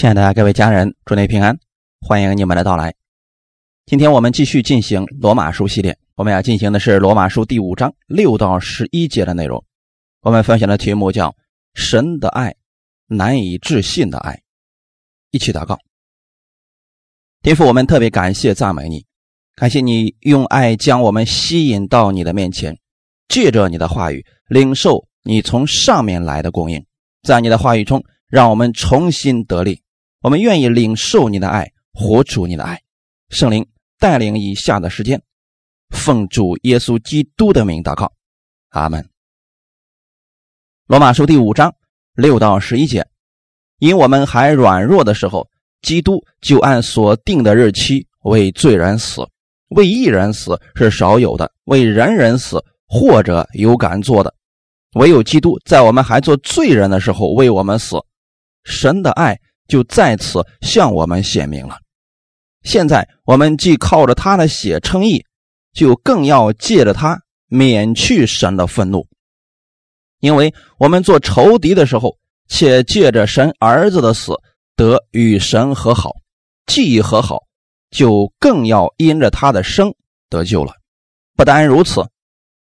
亲爱的各位家人，祝您平安，欢迎你们的到来。今天我们继续进行罗马书系列，我们要进行的是罗马书第五章六到十一节的内容。我们分享的题目叫“神的爱，难以置信的爱”。一起祷告，天父，我们特别感谢赞美你，感谢你用爱将我们吸引到你的面前，借着你的话语领受你从上面来的供应，在你的话语中。让我们重新得力，我们愿意领受你的爱，活出你的爱。圣灵带领以下的时间，奉主耶稣基督的名祷告，阿门。罗马书第五章六到十一节，因我们还软弱的时候，基督就按所定的日期为罪人死，为一人死是少有的，为人人死或者有敢做的，唯有基督在我们还做罪人的时候为我们死。神的爱就在此向我们显明了。现在我们既靠着他的血称义，就更要借着他免去神的愤怒。因为我们做仇敌的时候，且借着神儿子的死得与神和好；既已和好，就更要因着他的生得救了。不单如此，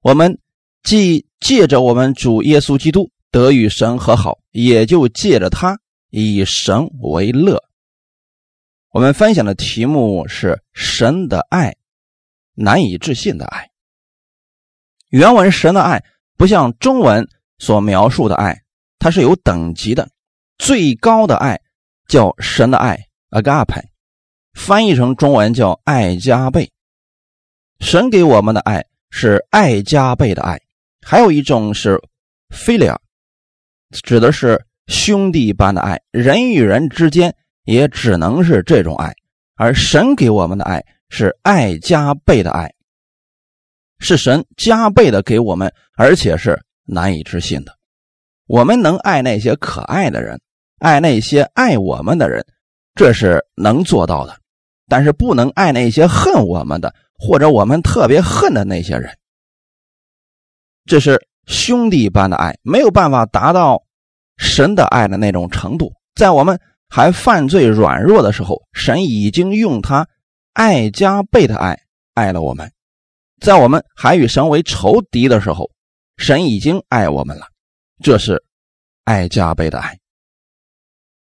我们既借着我们主耶稣基督得与神和好，也就借着他。以神为乐。我们分享的题目是“神的爱，难以置信的爱”。原文“神的爱”不像中文所描述的爱，它是有等级的。最高的爱叫神的爱 （agape），翻译成中文叫“爱加倍”。神给我们的爱是爱加倍的爱。还有一种是 “philia”，指的是。兄弟般的爱，人与人之间也只能是这种爱，而神给我们的爱是爱加倍的爱，是神加倍的给我们，而且是难以置信的。我们能爱那些可爱的人，爱那些爱我们的人，这是能做到的，但是不能爱那些恨我们的，或者我们特别恨的那些人。这是兄弟般的爱，没有办法达到。神的爱的那种程度，在我们还犯罪软弱的时候，神已经用他爱加倍的爱爱了我们；在我们还与神为仇敌的时候，神已经爱我们了。这是爱加倍的爱。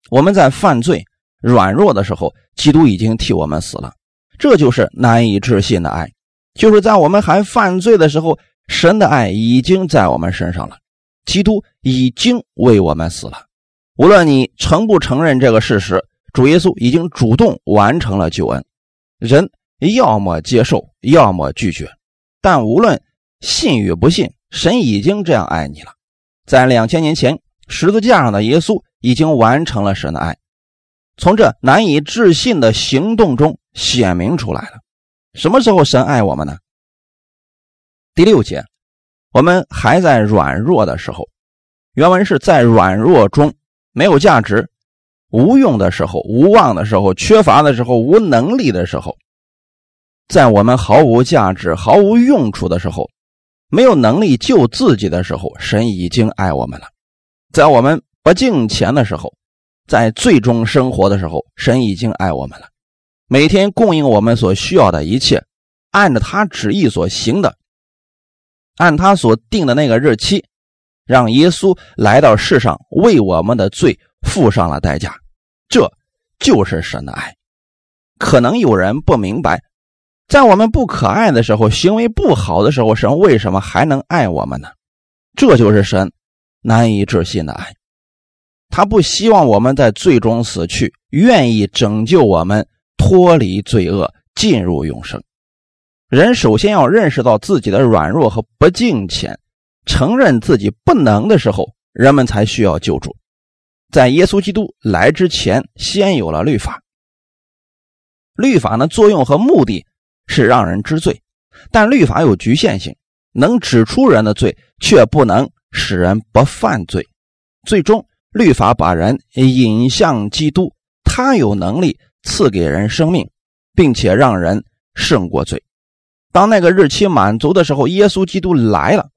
我们在犯罪软弱的时候，基督已经替我们死了。这就是难以置信的爱，就是在我们还犯罪的时候，神的爱已经在我们身上了。基督已经为我们死了，无论你承不承认这个事实，主耶稣已经主动完成了救恩。人要么接受，要么拒绝，但无论信与不信，神已经这样爱你了。在两千年前，十字架上的耶稣已经完成了神的爱，从这难以置信的行动中显明出来了。什么时候神爱我们呢？第六节。我们还在软弱的时候，原文是在软弱中没有价值、无用的时候、无望的时候、缺乏的时候、无能力的时候，在我们毫无价值、毫无用处的时候，没有能力救自己的时候，神已经爱我们了；在我们不敬钱的时候，在最终生活的时候，神已经爱我们了。每天供应我们所需要的一切，按着他旨意所行的。按他所定的那个日期，让耶稣来到世上，为我们的罪付上了代价。这就是神的爱。可能有人不明白，在我们不可爱的时候，行为不好的时候，神为什么还能爱我们呢？这就是神难以置信的爱。他不希望我们在最终死去，愿意拯救我们脱离罪恶，进入永生。人首先要认识到自己的软弱和不敬虔，承认自己不能的时候，人们才需要救助。在耶稣基督来之前，先有了律法。律法的作用和目的是让人知罪，但律法有局限性，能指出人的罪，却不能使人不犯罪。最终，律法把人引向基督，他有能力赐给人生命，并且让人胜过罪。当那个日期满足的时候，耶稣基督来了。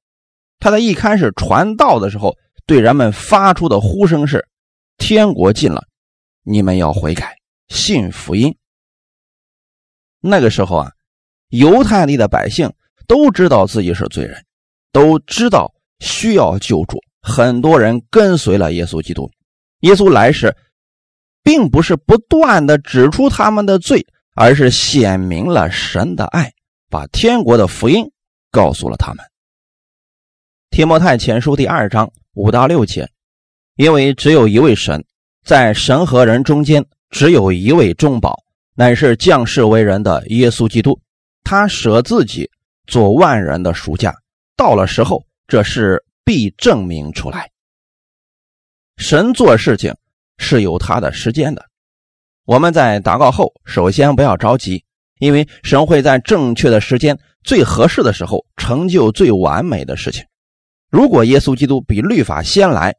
他在一开始传道的时候，对人们发出的呼声是：“天国近了，你们要悔改，信福音。那个时候啊，犹太地的百姓都知道自己是罪人，都知道需要救助，很多人跟随了耶稣基督。耶稣来时，并不是不断的指出他们的罪，而是显明了神的爱，把天国的福音告诉了他们。提摩太前书第二章五到六节，因为只有一位神，在神和人中间只有一位中保，乃是降世为人的耶稣基督。他舍自己做万人的赎价，到了时候，这事必证明出来。神做事情是有他的时间的，我们在祷告后，首先不要着急，因为神会在正确的时间、最合适的时候成就最完美的事情。如果耶稣基督比律法先来，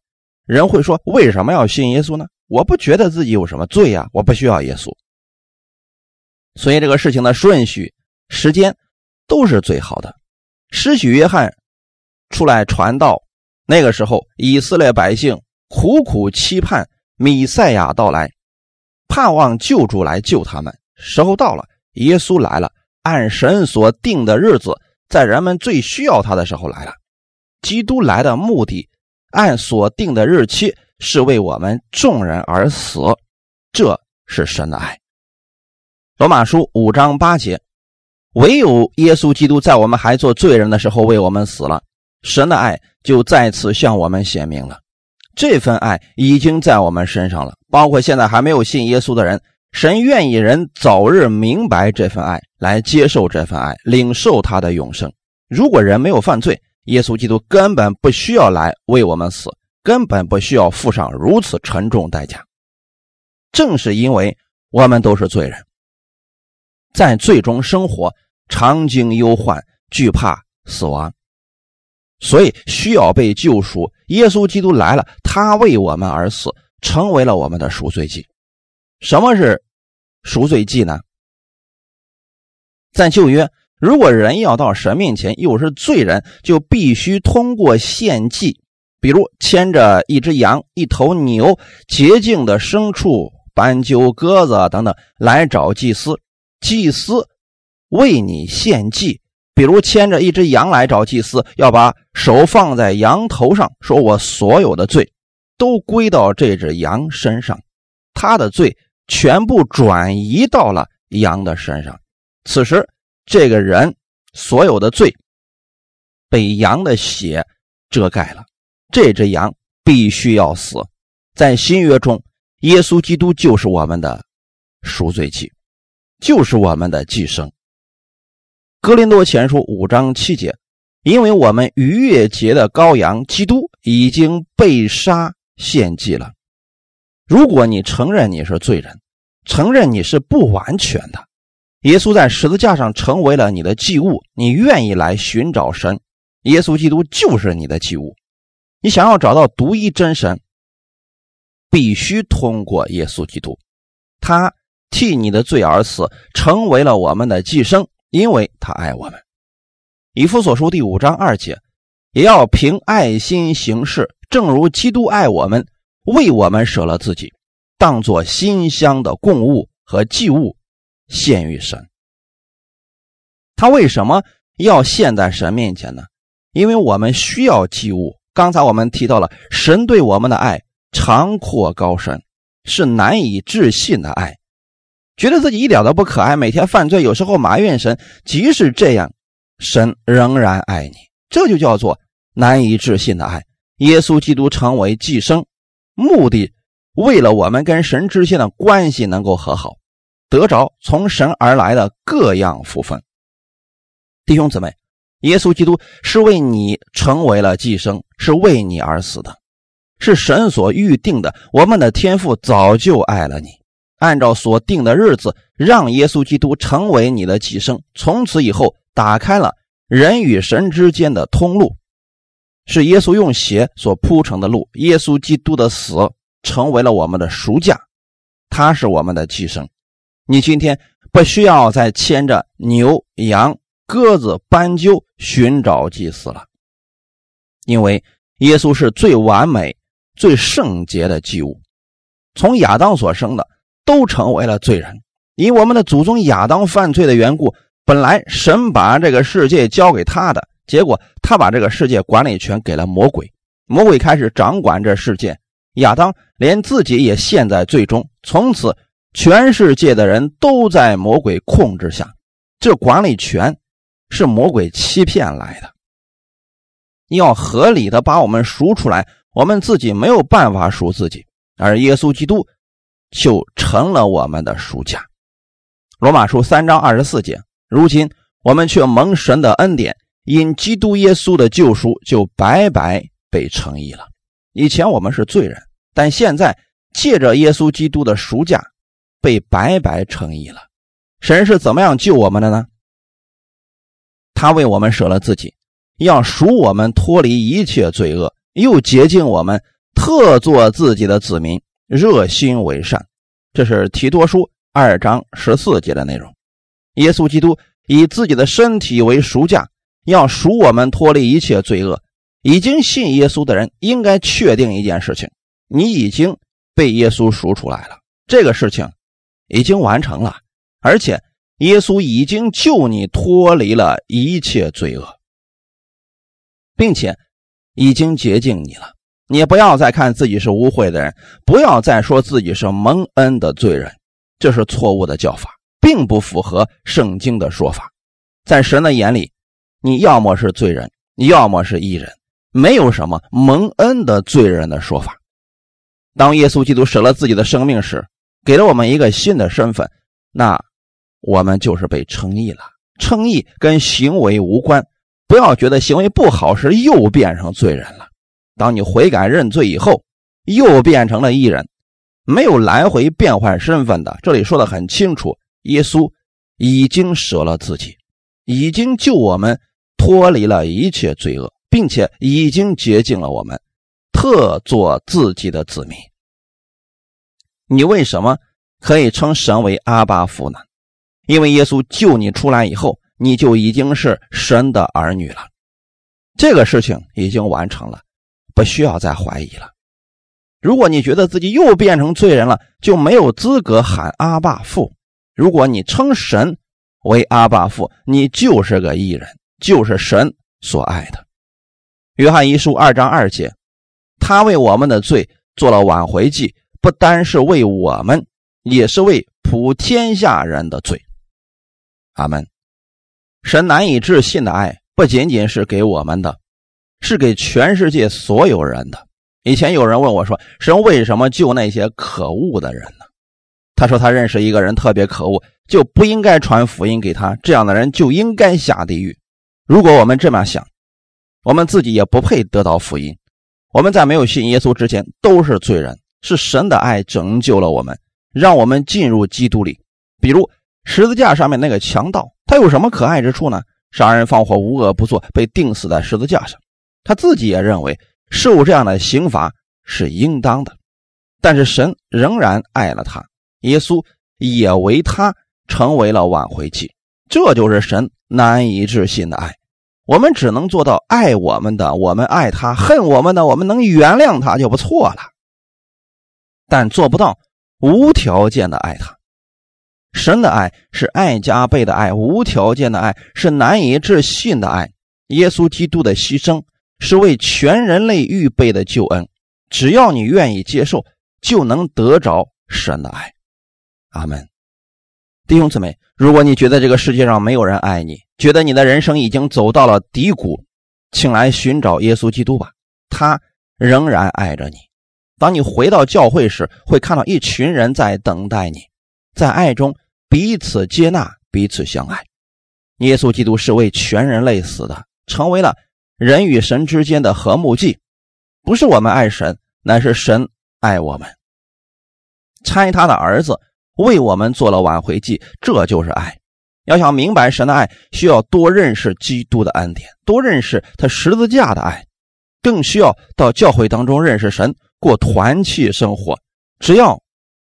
人会说：为什么要信耶稣呢？我不觉得自己有什么罪呀，我不需要耶稣。所以这个事情的顺序、时间都是最好的。施许约翰出来传道，那个时候以色列百姓。苦苦期盼弥赛亚到来，盼望救主来救他们。时候到了，耶稣来了，按神所定的日子，在人们最需要他的时候来了。基督来的目的，按所定的日期，是为我们众人而死。这是神的爱。罗马书五章八节，唯有耶稣基督在我们还做罪人的时候为我们死了，神的爱就再次向我们显明了。这份爱已经在我们身上了，包括现在还没有信耶稣的人，神愿意人早日明白这份爱，来接受这份爱，领受他的永生。如果人没有犯罪，耶稣基督根本不需要来为我们死，根本不需要付上如此沉重代价。正是因为我们都是罪人，在罪中生活，常经忧患，惧怕死亡。所以需要被救赎。耶稣基督来了，他为我们而死，成为了我们的赎罪祭。什么是赎罪祭呢？在旧约，如果人要到神面前，又是罪人，就必须通过献祭，比如牵着一只羊、一头牛、洁净的牲畜、斑鸠、鸽子等等，来找祭司。祭司为你献祭。比如牵着一只羊来找祭司，要把手放在羊头上，说我所有的罪都归到这只羊身上，他的罪全部转移到了羊的身上。此时，这个人所有的罪被羊的血遮盖了，这只羊必须要死。在新约中，耶稣基督就是我们的赎罪祭，就是我们的寄生。格林多前书五章七节，因为我们逾越节的羔羊基督已经被杀献祭了。如果你承认你是罪人，承认你是不完全的，耶稣在十字架上成为了你的祭物，你愿意来寻找神，耶稣基督就是你的祭物。你想要找到独一真神，必须通过耶稣基督，他替你的罪而死，成为了我们的寄生。因为他爱我们，以弗所书第五章二节，也要凭爱心行事，正如基督爱我们，为我们舍了自己，当作馨香的供物和祭物献于神。他为什么要献在神面前呢？因为我们需要祭物。刚才我们提到了神对我们的爱长阔高深，是难以置信的爱。觉得自己一点都不可爱，每天犯罪，有时候埋怨神。即使这样，神仍然爱你，这就叫做难以置信的爱。耶稣基督成为寄生，目的为了我们跟神之间的关系能够和好，得着从神而来的各样福分。弟兄姊妹，耶稣基督是为你成为了寄生，是为你而死的，是神所预定的。我们的天父早就爱了你。按照所定的日子，让耶稣基督成为你的寄生，从此以后打开了人与神之间的通路，是耶稣用血所铺成的路。耶稣基督的死成为了我们的赎价，他是我们的寄生。你今天不需要再牵着牛、羊、鸽子、斑鸠寻找祭司了，因为耶稣是最完美、最圣洁的祭物。从亚当所生的都成为了罪人。因我们的祖宗亚当犯罪的缘故，本来神把这个世界交给他的，结果他把这个世界管理权给了魔鬼，魔鬼开始掌管这世界，亚当连自己也陷在最终，从此全世界的人都在魔鬼控制下。这管理权是魔鬼欺骗来的，要合理的把我们赎出来，我们自己没有办法赎自己，而耶稣基督就成了我们的赎价。罗马书三章二十四节，如今我们却蒙神的恩典，因基督耶稣的救赎，就白白被称义了。以前我们是罪人，但现在借着耶稣基督的赎价，被白白称义了。神是怎么样救我们的呢？他为我们舍了自己，要赎我们脱离一切罪恶，又洁净我们，特做自己的子民，热心为善。这是提多书。二章十四节的内容，耶稣基督以自己的身体为赎价，要赎我们脱离一切罪恶。已经信耶稣的人应该确定一件事情：你已经被耶稣赎出来了，这个事情已经完成了，而且耶稣已经救你脱离了一切罪恶，并且已经洁净你了。你不要再看自己是污秽的人，不要再说自己是蒙恩的罪人。这是错误的教法，并不符合圣经的说法。在神的眼里，你要么是罪人，要么是义人，没有什么蒙恩的罪人的说法。当耶稣基督舍了自己的生命时，给了我们一个新的身份，那我们就是被称义了。称义跟行为无关，不要觉得行为不好时又变成罪人了。当你悔改认罪以后，又变成了义人。没有来回变换身份的，这里说的很清楚，耶稣已经舍了自己，已经救我们脱离了一切罪恶，并且已经洁净了我们，特做自己的子民。你为什么可以称神为阿巴父呢？因为耶稣救你出来以后，你就已经是神的儿女了，这个事情已经完成了，不需要再怀疑了。如果你觉得自己又变成罪人了，就没有资格喊阿爸父。如果你称神为阿爸父，你就是个异人，就是神所爱的。约翰一书二章二节，他为我们的罪做了挽回祭，不单是为我们，也是为普天下人的罪。阿门。神难以置信的爱，不仅仅是给我们的，是给全世界所有人的。以前有人问我说：“神为什么救那些可恶的人呢？”他说：“他认识一个人特别可恶，就不应该传福音给他。这样的人就应该下地狱。”如果我们这么想，我们自己也不配得到福音。我们在没有信耶稣之前都是罪人，是神的爱拯救了我们，让我们进入基督里。比如十字架上面那个强盗，他有什么可爱之处呢？杀人放火，无恶不作，被钉死在十字架上，他自己也认为。受这样的刑罚是应当的，但是神仍然爱了他，耶稣也为他成为了挽回祭，这就是神难以置信的爱。我们只能做到爱我们的，我们爱他；恨我们的，我们能原谅他就不错了。但做不到无条件的爱他。神的爱是爱加倍的爱，无条件的爱是难以置信的爱。耶稣基督的牺牲。是为全人类预备的救恩，只要你愿意接受，就能得着神的爱。阿门。弟兄姊妹，如果你觉得这个世界上没有人爱你，觉得你的人生已经走到了低谷，请来寻找耶稣基督吧，他仍然爱着你。当你回到教会时，会看到一群人在等待你，在爱中彼此接纳，彼此相爱。耶稣基督是为全人类死的，成为了。人与神之间的和睦祭，不是我们爱神，乃是神爱我们。差他的儿子为我们做了挽回祭，这就是爱。要想明白神的爱，需要多认识基督的恩典，多认识他十字架的爱，更需要到教会当中认识神，过团契生活。只要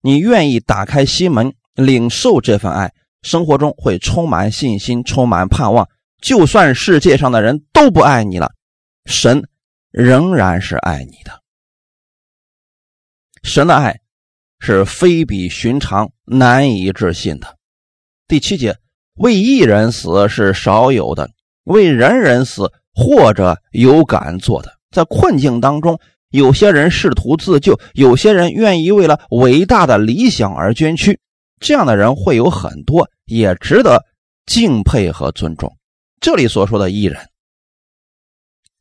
你愿意打开心门，领受这份爱，生活中会充满信心，充满盼望。就算世界上的人都不爱你了，神仍然是爱你的。神的爱是非比寻常、难以置信的。第七节，为一人死是少有的，为人人死或者有敢做的。在困境当中，有些人试图自救，有些人愿意为了伟大的理想而捐躯。这样的人会有很多，也值得敬佩和尊重。这里所说的艺人，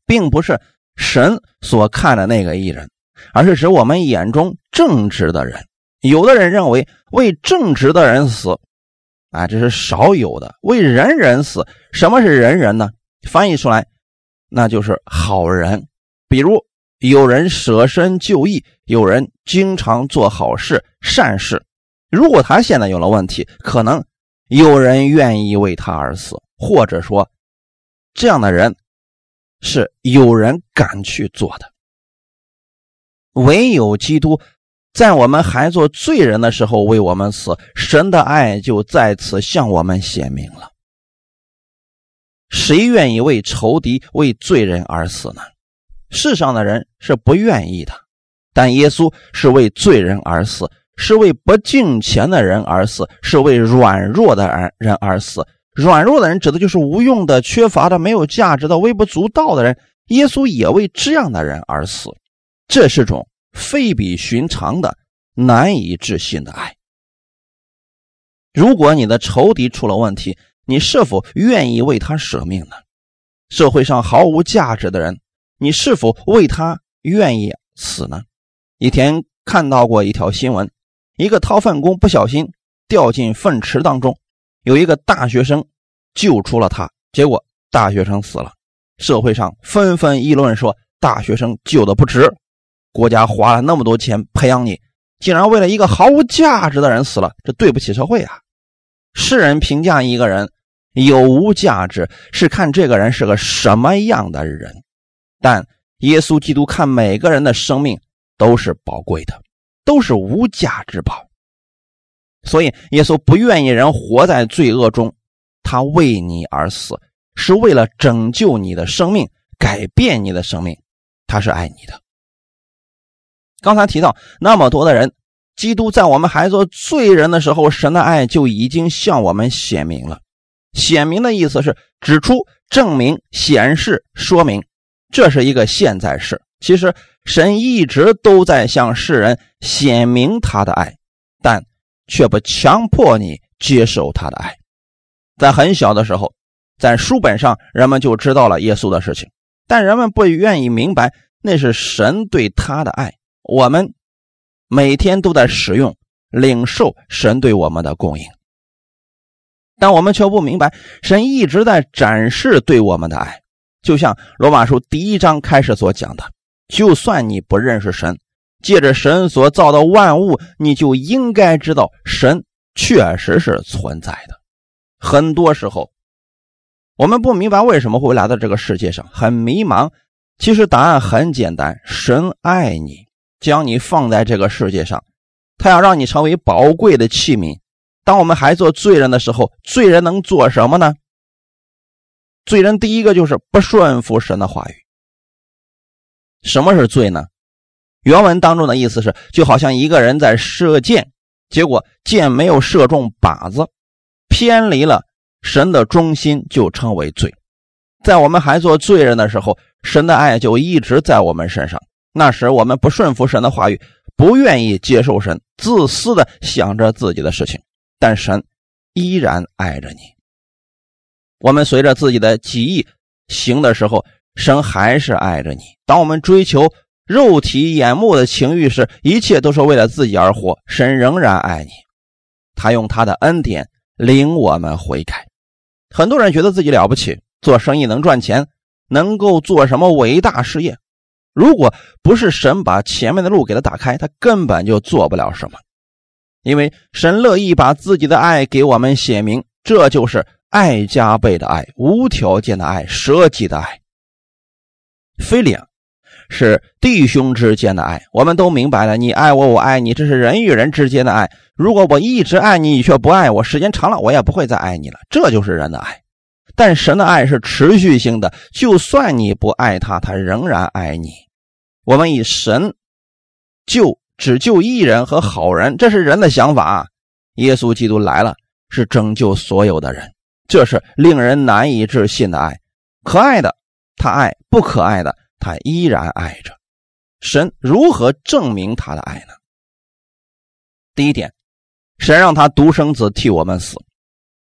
并不是神所看的那个艺人，而是指我们眼中正直的人。有的人认为为正直的人死，啊，这是少有的；为人人死，什么是人人呢？翻译出来，那就是好人。比如有人舍身救义，有人经常做好事、善事。如果他现在有了问题，可能有人愿意为他而死，或者说，这样的人是有人敢去做的。唯有基督在我们还做罪人的时候为我们死，神的爱就在此向我们显明了。谁愿意为仇敌、为罪人而死呢？世上的人是不愿意的，但耶稣是为罪人而死。是为不敬虔的人而死，是为软弱的人人而死。软弱的人指的就是无用的、缺乏的、没有价值的、微不足道的人。耶稣也为这样的人而死，这是种非比寻常的、难以置信的爱。如果你的仇敌出了问题，你是否愿意为他舍命呢？社会上毫无价值的人，你是否为他愿意死呢？以前看到过一条新闻。一个掏粪工不小心掉进粪池当中，有一个大学生救出了他，结果大学生死了。社会上纷纷议论说：“大学生救的不值，国家花了那么多钱培养你，竟然为了一个毫无价值的人死了，这对不起社会啊！”世人评价一个人有无价值，是看这个人是个什么样的人，但耶稣基督看每个人的生命都是宝贵的。都是无价之宝，所以耶稣不愿意人活在罪恶中，他为你而死，是为了拯救你的生命，改变你的生命，他是爱你的。刚才提到那么多的人，基督在我们还做罪人的时候，神的爱就已经向我们显明了。显明的意思是指出、证明、显示、说明，这是一个现在式。其实。神一直都在向世人显明他的爱，但却不强迫你接受他的爱。在很小的时候，在书本上人们就知道了耶稣的事情，但人们不愿意明白那是神对他的爱。我们每天都在使用、领受神对我们的供应，但我们却不明白神一直在展示对我们的爱。就像罗马书第一章开始所讲的。就算你不认识神，借着神所造的万物，你就应该知道神确实是存在的。很多时候，我们不明白为什么会来到这个世界上，很迷茫。其实答案很简单：神爱你，将你放在这个世界上，他要让你成为宝贵的器皿。当我们还做罪人的时候，罪人能做什么呢？罪人第一个就是不顺服神的话语。什么是罪呢？原文当中的意思是，就好像一个人在射箭，结果箭没有射中靶子，偏离了神的中心，就称为罪。在我们还做罪人的时候，神的爱就一直在我们身上。那时我们不顺服神的话语，不愿意接受神，自私的想着自己的事情，但神依然爱着你。我们随着自己的己意行的时候。神还是爱着你。当我们追求肉体眼目的情欲时，一切都是为了自己而活。神仍然爱你，他用他的恩典领我们悔改。很多人觉得自己了不起，做生意能赚钱，能够做什么伟大事业。如果不是神把前面的路给他打开，他根本就做不了什么。因为神乐意把自己的爱给我们写明，这就是爱加倍的爱，无条件的爱，舍己的爱。非礼是弟兄之间的爱，我们都明白了。你爱我，我爱你，这是人与人之间的爱。如果我一直爱你，你却不爱我，时间长了，我也不会再爱你了。这就是人的爱。但神的爱是持续性的，就算你不爱他，他仍然爱你。我们以神就只救一人和好人，这是人的想法。耶稣基督来了，是拯救所有的人，这是令人难以置信的爱。可爱的他爱，不可爱的他依然爱着。神如何证明他的爱呢？第一点，神让他独生子替我们死。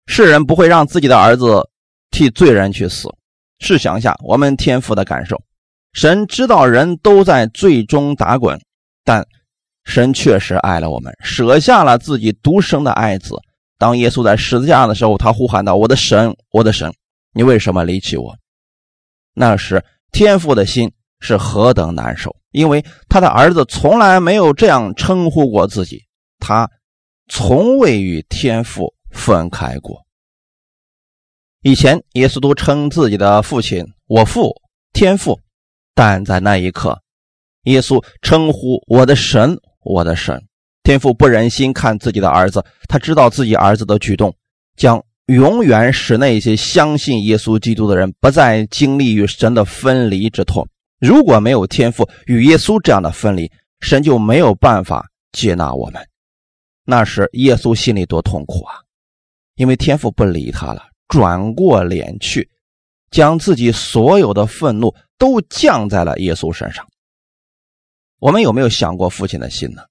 世人不会让自己的儿子替罪人去死。试想一下，我们天父的感受。神知道人都在最终打滚，但神确实爱了我们，舍下了自己独生的爱子。当耶稣在十字架的时候，他呼喊道：“我的神，我的神，你为什么离弃我？”那时天父的心是何等难受，因为他的儿子从来没有这样称呼过自己，他从未与天父分开过。以前耶稣都称自己的父亲“我父天父”。但在那一刻，耶稣称呼我的神，我的神，天父不忍心看自己的儿子，他知道自己儿子的举动将永远使那些相信耶稣基督的人不再经历与神的分离之痛。如果没有天父与耶稣这样的分离，神就没有办法接纳我们。那时耶稣心里多痛苦啊！因为天父不理他了，转过脸去，将自己所有的愤怒。都降在了耶稣身上。我们有没有想过父亲的心呢？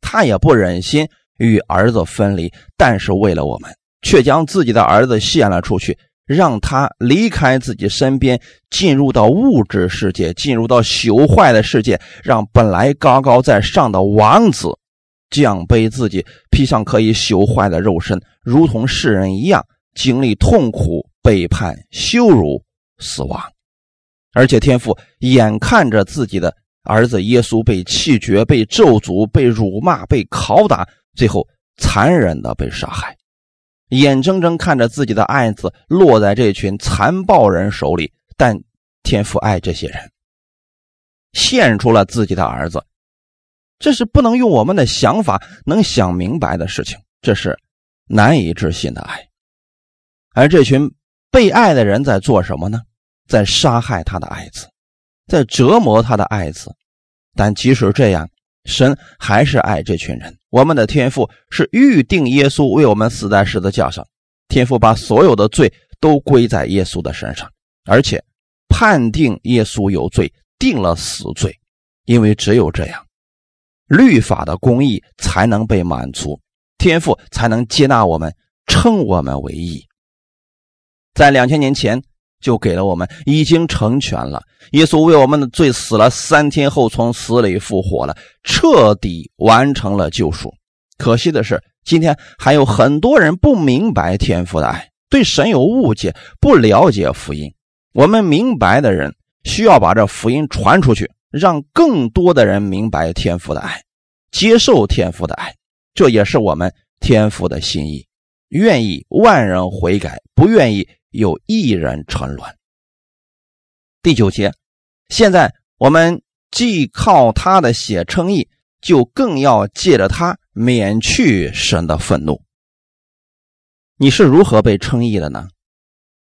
他也不忍心与儿子分离，但是为了我们，却将自己的儿子献了出去，让他离开自己身边，进入到物质世界，进入到朽坏的世界，让本来高高在上的王子降卑自己，披上可以朽坏的肉身，如同世人一样，经历痛苦、背叛、羞辱、死亡。而且天父眼看着自己的儿子耶稣被弃绝、被咒诅、被辱骂、被拷打，最后残忍的被杀害，眼睁睁看着自己的爱子落在这群残暴人手里。但天父爱这些人，献出了自己的儿子，这是不能用我们的想法能想明白的事情，这是难以置信的爱。而这群被爱的人在做什么呢？在杀害他的爱子，在折磨他的爱子，但即使这样，神还是爱这群人。我们的天父是预定耶稣为我们死在十字架上，天父把所有的罪都归在耶稣的身上，而且判定耶稣有罪，定了死罪，因为只有这样，律法的公义才能被满足，天父才能接纳我们，称我们为义。在两千年前。就给了我们，已经成全了。耶稣为我们的罪死了，三天后从死里复活了，彻底完成了救赎。可惜的是，今天还有很多人不明白天父的爱，对神有误解，不了解福音。我们明白的人需要把这福音传出去，让更多的人明白天父的爱，接受天父的爱。这也是我们天父的心意，愿意万人悔改，不愿意。有一人沉沦。第九节，现在我们既靠他的血称义，就更要借着他免去神的愤怒。你是如何被称义的呢？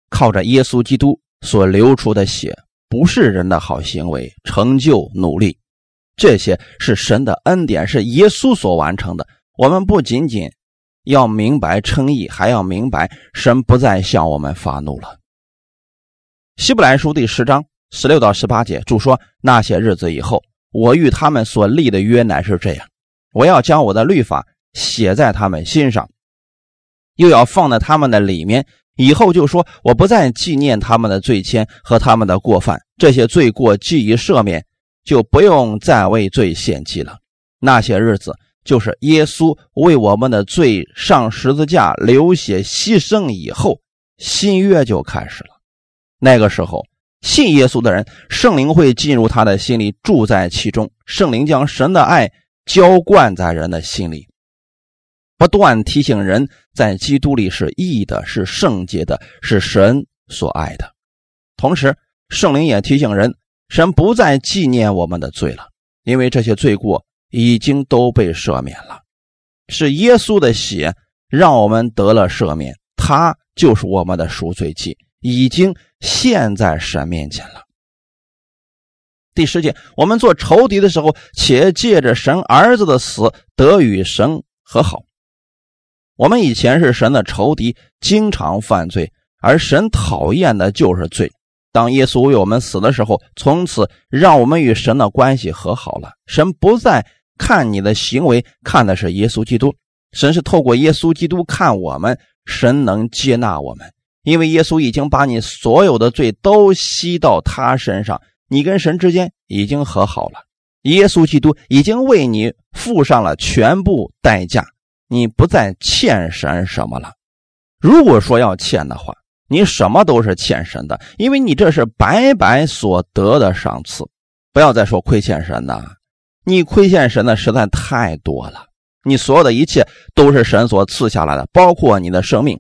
靠着耶稣基督所流出的血，不是人的好行为、成就、努力，这些是神的恩典，是耶稣所完成的。我们不仅仅。要明白称义，还要明白神不再向我们发怒了。希伯来书第十章十六到十八节注说：那些日子以后，我与他们所立的约乃是这样：我要将我的律法写在他们心上，又要放在他们的里面。以后就说：我不再纪念他们的罪愆和他们的过犯，这些罪过既已赦免，就不用再为罪献祭了。那些日子。就是耶稣为我们的罪上十字架流血牺牲以后，新约就开始了。那个时候，信耶稣的人，圣灵会进入他的心里，住在其中。圣灵将神的爱浇灌在人的心里，不断提醒人在基督里是义的，是圣洁的，是神所爱的。同时，圣灵也提醒人，神不再纪念我们的罪了，因为这些罪过。已经都被赦免了，是耶稣的血让我们得了赦免，他就是我们的赎罪祭，已经献在神面前了。第十节，我们做仇敌的时候，且借着神儿子的死得与神和好。我们以前是神的仇敌，经常犯罪，而神讨厌的就是罪。当耶稣为我们死的时候，从此让我们与神的关系和好了。神不再看你的行为，看的是耶稣基督。神是透过耶稣基督看我们，神能接纳我们，因为耶稣已经把你所有的罪都吸到他身上。你跟神之间已经和好了，耶稣基督已经为你付上了全部代价，你不再欠神什么了。如果说要欠的话，你什么都是欠神的，因为你这是白白所得的赏赐。不要再说亏欠神的，你亏欠神的实在太多了。你所有的一切都是神所赐下来的，包括你的生命。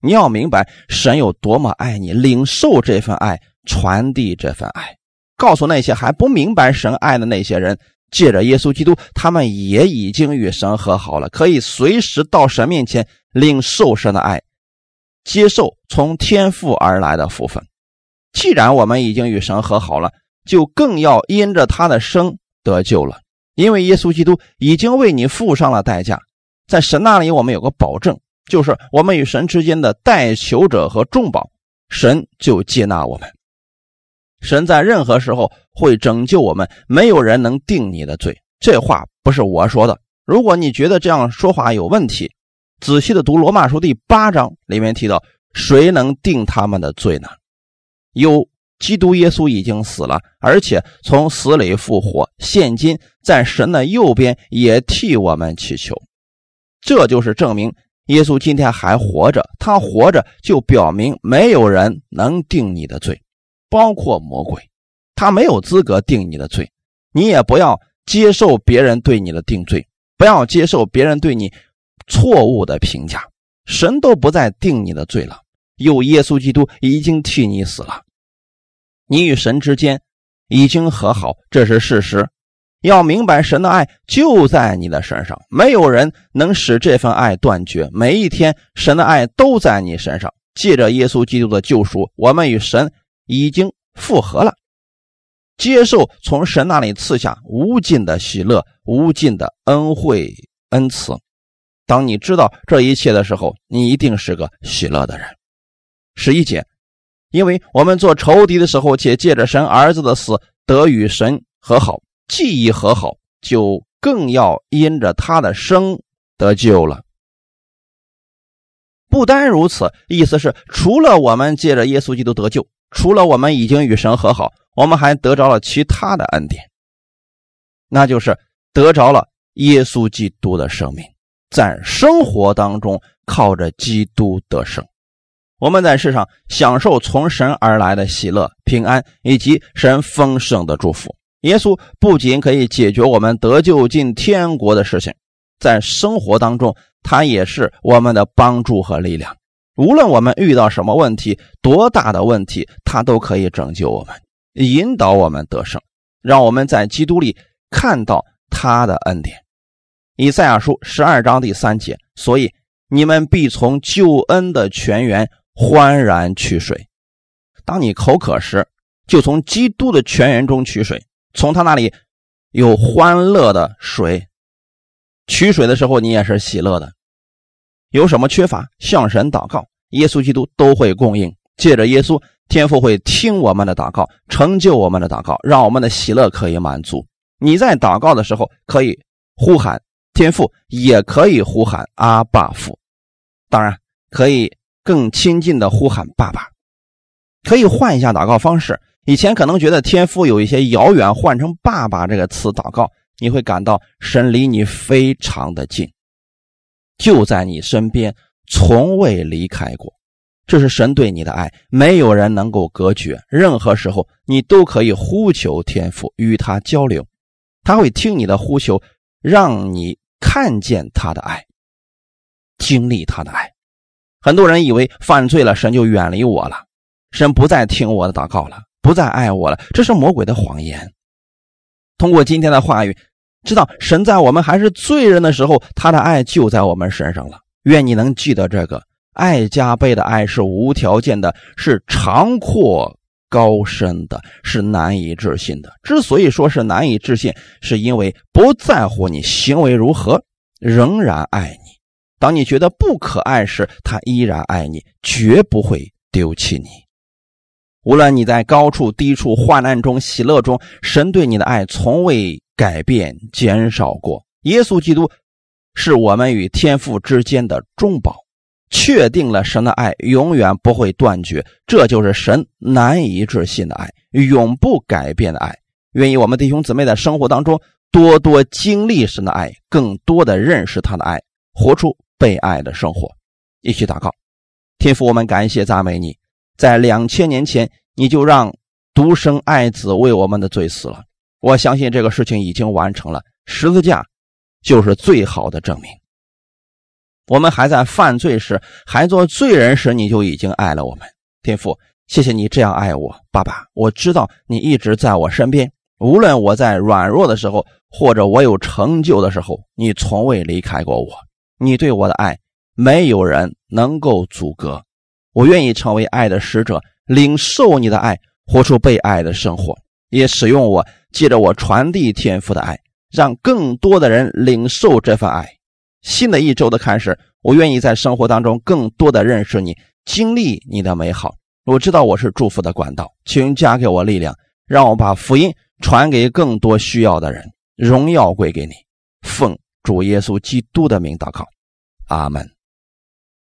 你要明白神有多么爱你，领受这份爱，传递这份爱。告诉那些还不明白神爱的那些人，借着耶稣基督，他们也已经与神和好了，可以随时到神面前领受神的爱，接受从天父而来的福分。既然我们已经与神和好了，就更要因着他的生得救了，因为耶稣基督已经为你付上了代价。在神那里，我们有个保证，就是我们与神之间的代求者和重保，神就接纳我们。神在任何时候会拯救我们，没有人能定你的罪。这话不是我说的。如果你觉得这样说话有问题，仔细的读罗马书第八章里面提到，谁能定他们的罪呢？有基督耶稣已经死了，而且从死里复活，现今在神的右边也替我们祈求。这就是证明耶稣今天还活着，他活着就表明没有人能定你的罪。包括魔鬼，他没有资格定你的罪，你也不要接受别人对你的定罪，不要接受别人对你错误的评价。神都不再定你的罪了，有耶稣基督已经替你死了，你与神之间已经和好，这是事实。要明白，神的爱就在你的身上，没有人能使这份爱断绝。每一天，神的爱都在你身上。借着耶稣基督的救赎，我们与神。已经复合了，接受从神那里赐下无尽的喜乐、无尽的恩惠恩慈。当你知道这一切的时候，你一定是个喜乐的人。十一节，因为我们做仇敌的时候，且借着神儿子的死得与神和好，既已和好，就更要因着他的生得救了。不单如此，意思是除了我们借着耶稣基督得救。除了我们已经与神和好，我们还得着了其他的恩典，那就是得着了耶稣基督的生命，在生活当中靠着基督得胜。我们在世上享受从神而来的喜乐、平安以及神丰盛的祝福。耶稣不仅可以解决我们得救进天国的事情，在生活当中，他也是我们的帮助和力量。无论我们遇到什么问题，多大的问题，他都可以拯救我们，引导我们得胜，让我们在基督里看到他的恩典。以赛亚书十二章第三节，所以你们必从救恩的泉源欢然取水。当你口渴时，就从基督的泉源中取水，从他那里有欢乐的水。取水的时候，你也是喜乐的。有什么缺乏，向神祷告，耶稣基督都会供应。借着耶稣，天父会听我们的祷告，成就我们的祷告，让我们的喜乐可以满足。你在祷告的时候，可以呼喊天父，也可以呼喊阿爸父，当然可以更亲近的呼喊爸爸。可以换一下祷告方式，以前可能觉得天父有一些遥远，换成爸爸这个词祷告，你会感到神离你非常的近。就在你身边，从未离开过。这是神对你的爱，没有人能够隔绝。任何时候，你都可以呼求天父，与他交流，他会听你的呼求，让你看见他的爱，经历他的爱。很多人以为犯罪了，神就远离我了，神不再听我的祷告了，不再爱我了，这是魔鬼的谎言。通过今天的话语。知道神在我们还是罪人的时候，他的爱就在我们身上了。愿你能记得这个爱加倍的爱是无条件的，是长阔高深的，是难以置信的。之所以说是难以置信，是因为不在乎你行为如何，仍然爱你。当你觉得不可爱时，他依然爱你，绝不会丢弃你。无论你在高处、低处、患难中、喜乐中，神对你的爱从未改变、减少过。耶稣基督是我们与天父之间的中保。确定了神的爱永远不会断绝，这就是神难以置信的爱，永不改变的爱。愿意我们弟兄姊妹在生活当中多多经历神的爱，更多的认识他的爱，活出被爱的生活。一起祷告，天父，我们感谢赞美你，在两千年前你就让独生爱子为我们的罪死了。我相信这个事情已经完成了，十字架就是最好的证明。我们还在犯罪时，还做罪人时，你就已经爱了我们，天父，谢谢你这样爱我，爸爸，我知道你一直在我身边，无论我在软弱的时候，或者我有成就的时候，你从未离开过我，你对我的爱，没有人能够阻隔，我愿意成为爱的使者，领受你的爱，活出被爱的生活，也使用我，借着我传递天赋的爱，让更多的人领受这份爱。新的一周的开始，我愿意在生活当中更多的认识你，经历你的美好。我知道我是祝福的管道，请加给我力量，让我把福音传给更多需要的人。荣耀归给你，奉主耶稣基督的名祷告，阿门。